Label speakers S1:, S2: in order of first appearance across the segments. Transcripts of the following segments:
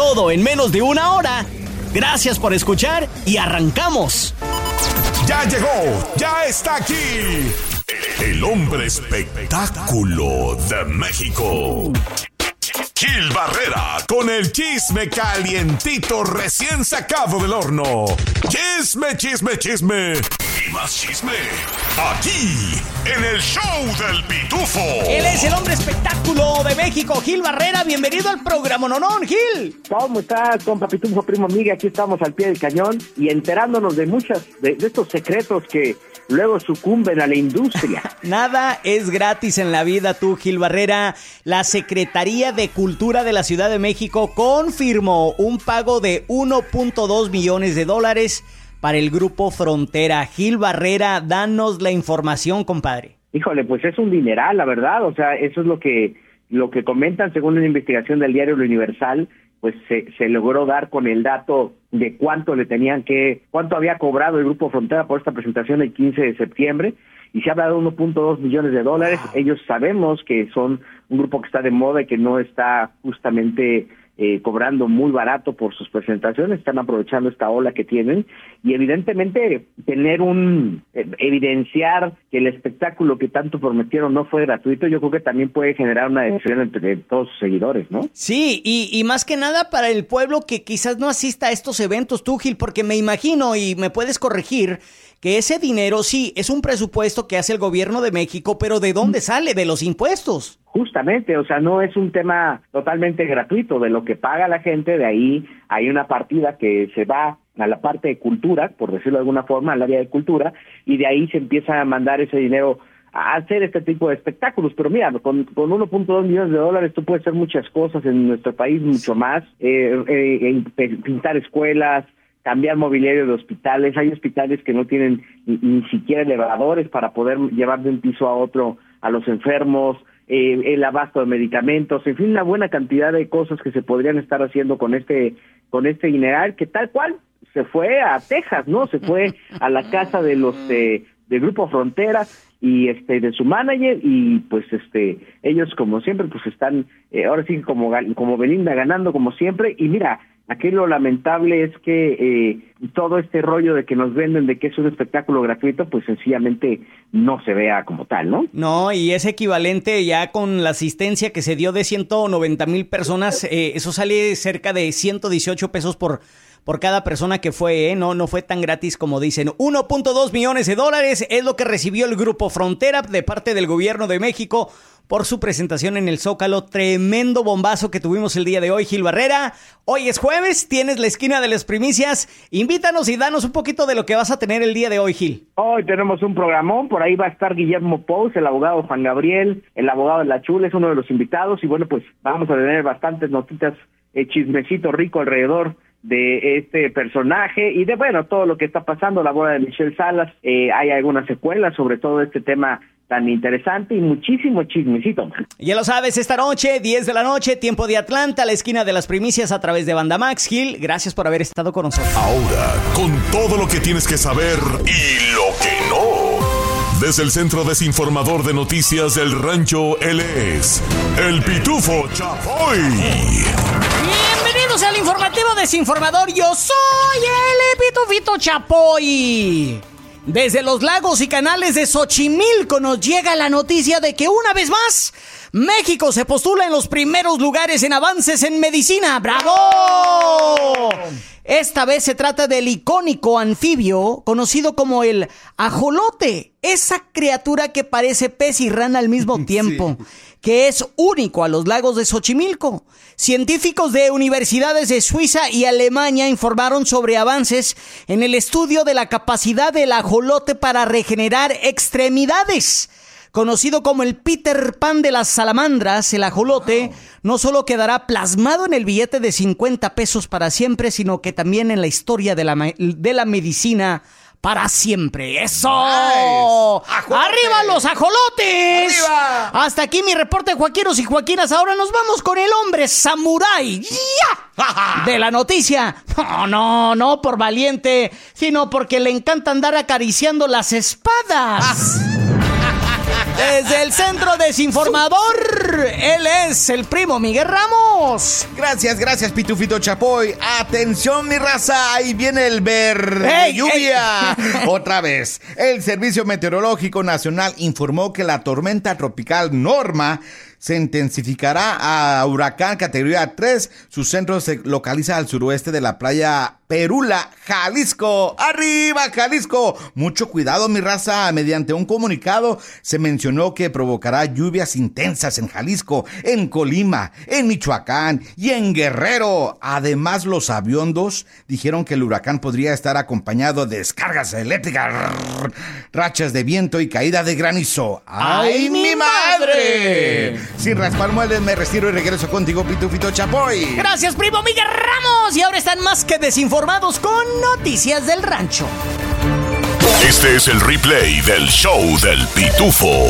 S1: Todo en menos de una hora. Gracias por escuchar y arrancamos.
S2: Ya llegó, ya está aquí. El hombre espectáculo de México. Gil Barrera con el chisme calientito recién sacado del horno. Chisme, chisme, chisme. Más chisme. Aquí, en el show del pitufo.
S1: Él es el hombre espectáculo de México, Gil Barrera. Bienvenido al programa Nonón, Gil.
S3: ¿Cómo estás, compa Pitufo, primo amiga? Aquí estamos al pie del cañón y enterándonos de muchas, de, de estos secretos que luego sucumben a la industria.
S1: Nada es gratis en la vida, tú, Gil Barrera. La Secretaría de Cultura de la Ciudad de México confirmó un pago de 1.2 millones de dólares para el grupo Frontera. Gil Barrera, danos la información, compadre.
S3: Híjole, pues es un dineral, la verdad. O sea, eso es lo que lo que comentan según una investigación del diario Universal pues se, se logró dar con el dato de cuánto le tenían que, cuánto había cobrado el Grupo Frontera por esta presentación el 15 de septiembre, y se habla de 1.2 millones de dólares. Ellos sabemos que son un grupo que está de moda y que no está justamente eh, cobrando muy barato por sus presentaciones, están aprovechando esta ola que tienen y evidentemente tener un, eh, evidenciar que el espectáculo que tanto prometieron no fue gratuito, yo creo que también puede generar una decisión entre todos sus seguidores, ¿no?
S1: Sí, y, y más que nada para el pueblo que quizás no asista a estos eventos, tú Gil, porque me imagino y me puedes corregir que ese dinero sí es un presupuesto que hace el gobierno de México, pero ¿de dónde sale? De los impuestos.
S3: Justamente, o sea, no es un tema totalmente gratuito, de lo que paga la gente, de ahí hay una partida que se va a la parte de cultura, por decirlo de alguna forma, al área de cultura, y de ahí se empieza a mandar ese dinero a hacer este tipo de espectáculos. Pero mira, con, con 1.2 millones de dólares tú puedes hacer muchas cosas en nuestro país, mucho más, eh, eh, pintar escuelas, cambiar mobiliario de hospitales. Hay hospitales que no tienen ni, siquiera elevadores para poder llevar de un piso a otro a los enfermos, eh, el abasto de medicamentos, en fin, una buena cantidad de cosas que se podrían estar haciendo con este con este dineral que tal cual se fue a Texas, ¿no? Se fue a la casa de los eh, del grupo Frontera y este de su manager y pues este ellos como siempre pues están eh, ahora sí como como Belinda ganando como siempre y mira Aquí lo lamentable es que eh, todo este rollo de que nos venden de que es un espectáculo gratuito, pues sencillamente no se vea como tal, ¿no?
S1: No, y es equivalente ya con la asistencia que se dio de 190 mil personas, eh, eso sale cerca de 118 pesos por, por cada persona que fue, ¿eh? No, no fue tan gratis como dicen. 1.2 millones de dólares es lo que recibió el Grupo Frontera de parte del gobierno de México por su presentación en el Zócalo. Tremendo bombazo que tuvimos el día de hoy, Gil Barrera. Hoy es jueves, tienes la esquina de las primicias. Invítanos y danos un poquito de lo que vas a tener el día de hoy, Gil.
S3: Hoy tenemos un programón, por ahí va a estar Guillermo Pous, el abogado Juan Gabriel, el abogado de la Chula, es uno de los invitados. Y bueno, pues vamos a tener bastantes notitas, eh, chismecito rico alrededor de este personaje y de bueno todo lo que está pasando la boda de Michelle Salas eh, hay algunas secuelas sobre todo este tema tan interesante y muchísimo chismecito.
S1: Ya lo sabes, esta noche, 10 de la noche, tiempo de Atlanta, la esquina de las primicias a través de Banda Max Gil. Gracias por haber estado con nosotros.
S2: Ahora, con todo lo que tienes que saber y lo que no. Desde el Centro Desinformador de Noticias del Rancho, él es el Pitufo Chapoy.
S1: Bienvenidos al informativo desinformador. Yo soy el Pitufito Chapoy. Desde los lagos y canales de Xochimilco nos llega la noticia de que una vez más México se postula en los primeros lugares en avances en medicina. ¡Bravo! Esta vez se trata del icónico anfibio conocido como el ajolote, esa criatura que parece pez y rana al mismo tiempo, sí. Que es único a los lagos de Xochimilco. Científicos de universidades de Suiza y Alemania informaron sobre avances en el estudio de la capacidad del ajolote para regenerar extremidades Conocido como el Peter Pan de las salamandras, el ajolote no solo quedará plasmado en el billete de 50 pesos para siempre, sino que también en la historia de la, de la medicina para siempre. ¡Eso! ¡Arriba los ajolotes! ¡Arriba! Hasta aquí mi reporte, Joaquinos y Joaquinas. Ahora nos vamos con el hombre samurái. ¡Ya! De la noticia. No, no, no por valiente, sino porque le encanta andar acariciando las espadas. Desde el Centro Desinformador, él es el primo Miguel Ramos.
S4: Gracias, gracias, Pitufito Chapoy. Atención, mi raza, ahí viene el verde lluvia. Otra vez, el Servicio Meteorológico Nacional informó que la tormenta tropical Norma se intensificará a huracán categoría 3. Su centro se localiza al suroeste de la playa Perula, Jalisco. ¡Arriba, Jalisco! Mucho cuidado, mi raza. Mediante un comunicado se mencionó que provocará lluvias intensas en Jalisco, en Colima, en Michoacán y en Guerrero. Además, los aviondos dijeron que el huracán podría estar acompañado de descargas eléctricas, rachas de viento y caída de granizo. ¡Ay, mi madre! Sin raspar muebles, me retiro y regreso contigo, Pitufito Chapoy.
S1: Gracias, primo Miguel Ramos. Y ahora están más que desinformados con noticias del rancho.
S2: Este es el replay del show del Pitufo.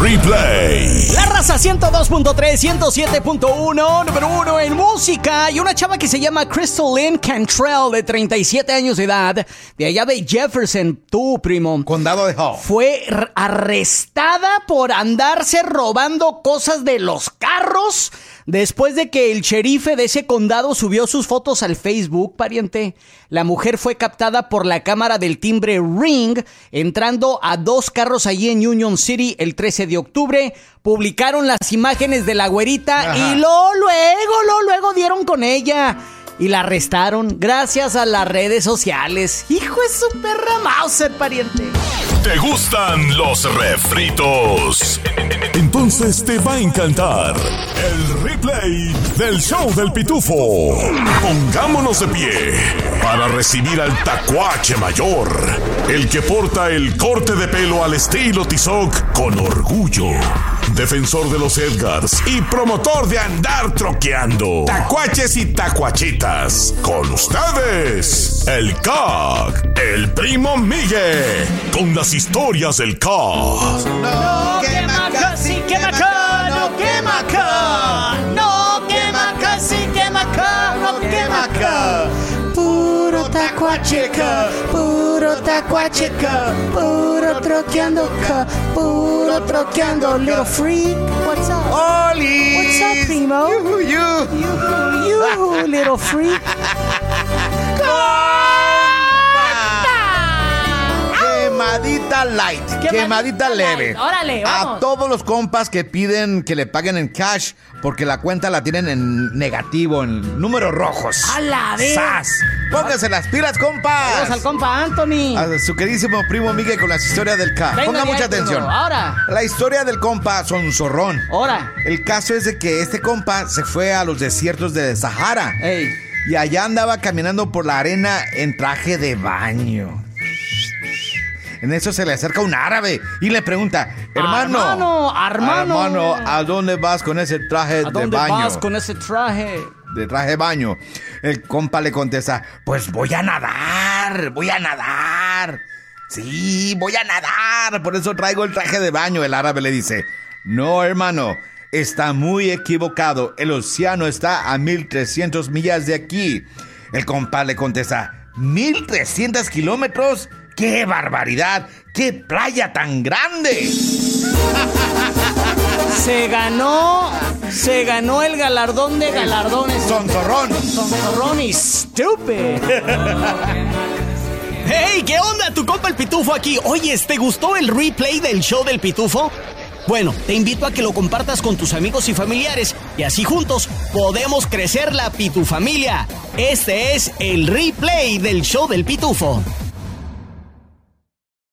S2: Replay.
S1: La raza 102.3, 107.1, número uno en música. Y una chava que se llama Crystal Lynn Cantrell, de 37 años de edad, de allá de Jefferson, tu primo.
S4: Condado de Hall.
S1: Fue arrestada por andarse robando cosas de los carros Después de que el sherife de ese condado subió sus fotos al Facebook, pariente, la mujer fue captada por la cámara del timbre Ring entrando a dos carros allí en Union City el 13 de octubre. Publicaron las imágenes de la güerita y lo luego, lo luego dieron con ella y la arrestaron gracias a las redes sociales. Hijo es su perra Mauser, pariente.
S2: ¿Te gustan los refritos? Entonces te va a encantar el replay del show del pitufo. Pongámonos de pie para recibir al tacuache mayor, el que porta el corte de pelo al estilo Tizoc con orgullo defensor de los Edgars y promotor de andar troqueando. Tacuaches y tacuachitas. Con ustedes, el CAG, el primo Miguel, con las historias del CAG.
S1: No quema casi quema no quema. No quema casi quema no quema. Puro tacuacheca, puro tacuacheca, puro troqueando puro troqueando, little freak. What's up?
S4: ¡Oli!
S1: What's up, primo?
S4: You, you.
S1: You, you, little freak.
S4: Quemadita light,
S1: Quemadita
S4: quemadita leve.
S1: light. Órale,
S4: A todos los compas que piden que le paguen en cash porque la cuenta la tienen en negativo, en números rojos.
S1: A la vez.
S4: ¡Sas! Pónganse las pilas, compas.
S1: Vamos al compa Anthony.
S4: A su queridísimo primo Miguel con las historias del.
S1: Venga
S4: Ponga mucha
S1: ahí, primo.
S4: atención.
S1: Ahora.
S4: La historia del compa Sonzorrón.
S1: Ahora.
S4: El caso es de que este compa se fue a los desiertos de Sahara.
S1: Ey.
S4: Y allá andaba caminando por la arena en traje de baño. En eso se le acerca un árabe y le pregunta, hermano,
S1: Hermano, hermano.
S4: hermano, ¿a dónde vas con ese traje
S1: ¿A
S4: de
S1: dónde
S4: baño?
S1: vas con ese traje?
S4: De traje de baño. El compa le contesta, pues voy a nadar, voy a nadar. Sí, voy a nadar, por eso traigo el traje de baño. El árabe le dice, no, hermano, está muy equivocado. El océano está a 1300 millas de aquí. El compa le contesta, ¿1300 kilómetros? ¡Qué barbaridad! ¡Qué playa tan grande!
S1: Se ganó, se ganó el galardón de galardones.
S4: Sonzorrón.
S1: Sonzorrón y stupid. Hey, ¿qué onda? Tu compa el Pitufo aquí. Oye, ¿te gustó el replay del show del Pitufo? Bueno, te invito a que lo compartas con tus amigos y familiares y así juntos podemos crecer la Pitufamilia. Este es el replay del show del Pitufo.